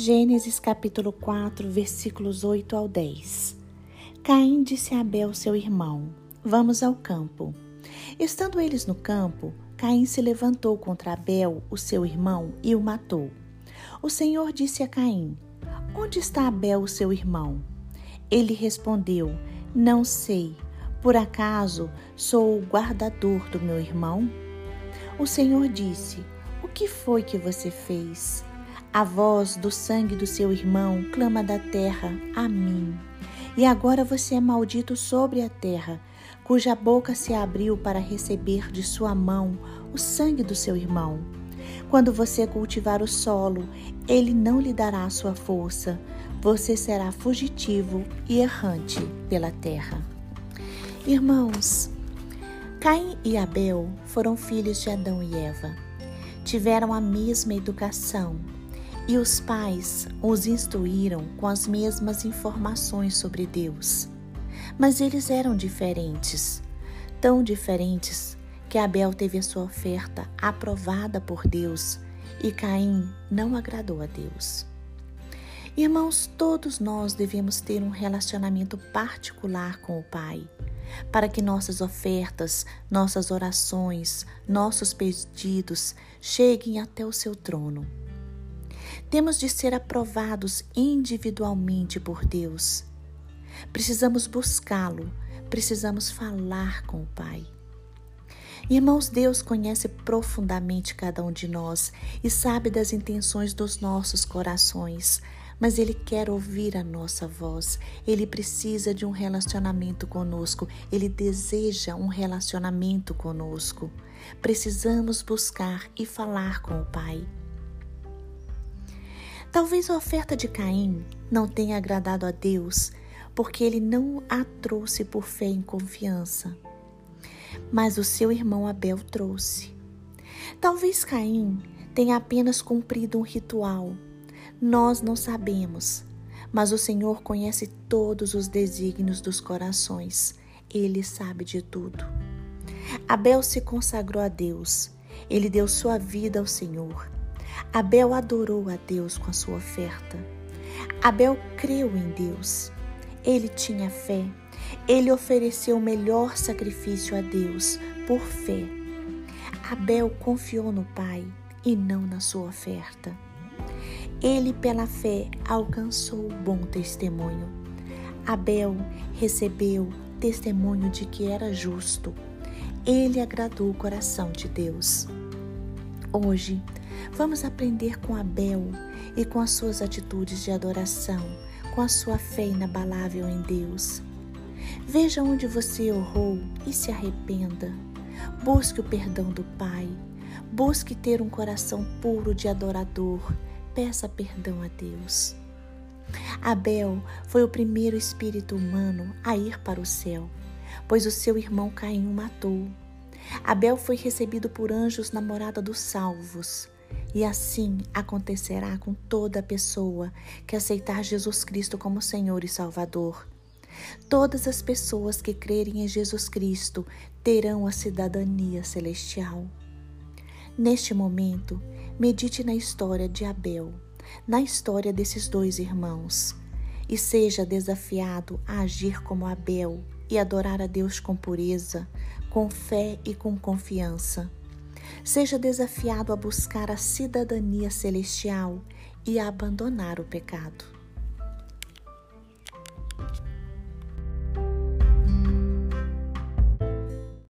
Gênesis capítulo 4, versículos 8 ao 10. Caim disse a Abel, seu irmão: Vamos ao campo. Estando eles no campo, Caim se levantou contra Abel, o seu irmão, e o matou. O Senhor disse a Caim: Onde está Abel, o seu irmão? Ele respondeu: Não sei. Por acaso sou o guardador do meu irmão? O Senhor disse: O que foi que você fez? A voz do sangue do seu irmão clama da terra a mim. E agora você é maldito sobre a terra, cuja boca se abriu para receber de sua mão o sangue do seu irmão. Quando você cultivar o solo, ele não lhe dará a sua força. Você será fugitivo e errante pela terra. Irmãos, Caim e Abel foram filhos de Adão e Eva. Tiveram a mesma educação, e os pais os instruíram com as mesmas informações sobre Deus. Mas eles eram diferentes, tão diferentes que Abel teve a sua oferta aprovada por Deus e Caim não agradou a Deus. Irmãos, todos nós devemos ter um relacionamento particular com o Pai, para que nossas ofertas, nossas orações, nossos pedidos cheguem até o seu trono. Temos de ser aprovados individualmente por Deus. Precisamos buscá-lo, precisamos falar com o Pai. Irmãos, Deus conhece profundamente cada um de nós e sabe das intenções dos nossos corações, mas Ele quer ouvir a nossa voz. Ele precisa de um relacionamento conosco, Ele deseja um relacionamento conosco. Precisamos buscar e falar com o Pai. Talvez a oferta de Caim não tenha agradado a Deus, porque ele não a trouxe por fé e confiança. Mas o seu irmão Abel trouxe. Talvez Caim tenha apenas cumprido um ritual. Nós não sabemos, mas o Senhor conhece todos os desígnios dos corações. Ele sabe de tudo. Abel se consagrou a Deus. Ele deu sua vida ao Senhor. Abel adorou a Deus com a sua oferta. Abel creu em Deus. Ele tinha fé. Ele ofereceu o melhor sacrifício a Deus por fé. Abel confiou no Pai e não na sua oferta. Ele, pela fé, alcançou o bom testemunho. Abel recebeu testemunho de que era justo. Ele agradou o coração de Deus. Hoje, vamos aprender com Abel e com as suas atitudes de adoração, com a sua fé inabalável em Deus. Veja onde você errou e se arrependa. Busque o perdão do Pai. Busque ter um coração puro de adorador. Peça perdão a Deus. Abel foi o primeiro espírito humano a ir para o céu, pois o seu irmão Caim o matou. Abel foi recebido por anjos na morada dos salvos. E assim acontecerá com toda pessoa que aceitar Jesus Cristo como Senhor e Salvador. Todas as pessoas que crerem em Jesus Cristo terão a cidadania celestial. Neste momento, medite na história de Abel, na história desses dois irmãos, e seja desafiado a agir como Abel e adorar a Deus com pureza, com fé e com confiança. Seja desafiado a buscar a cidadania celestial e a abandonar o pecado.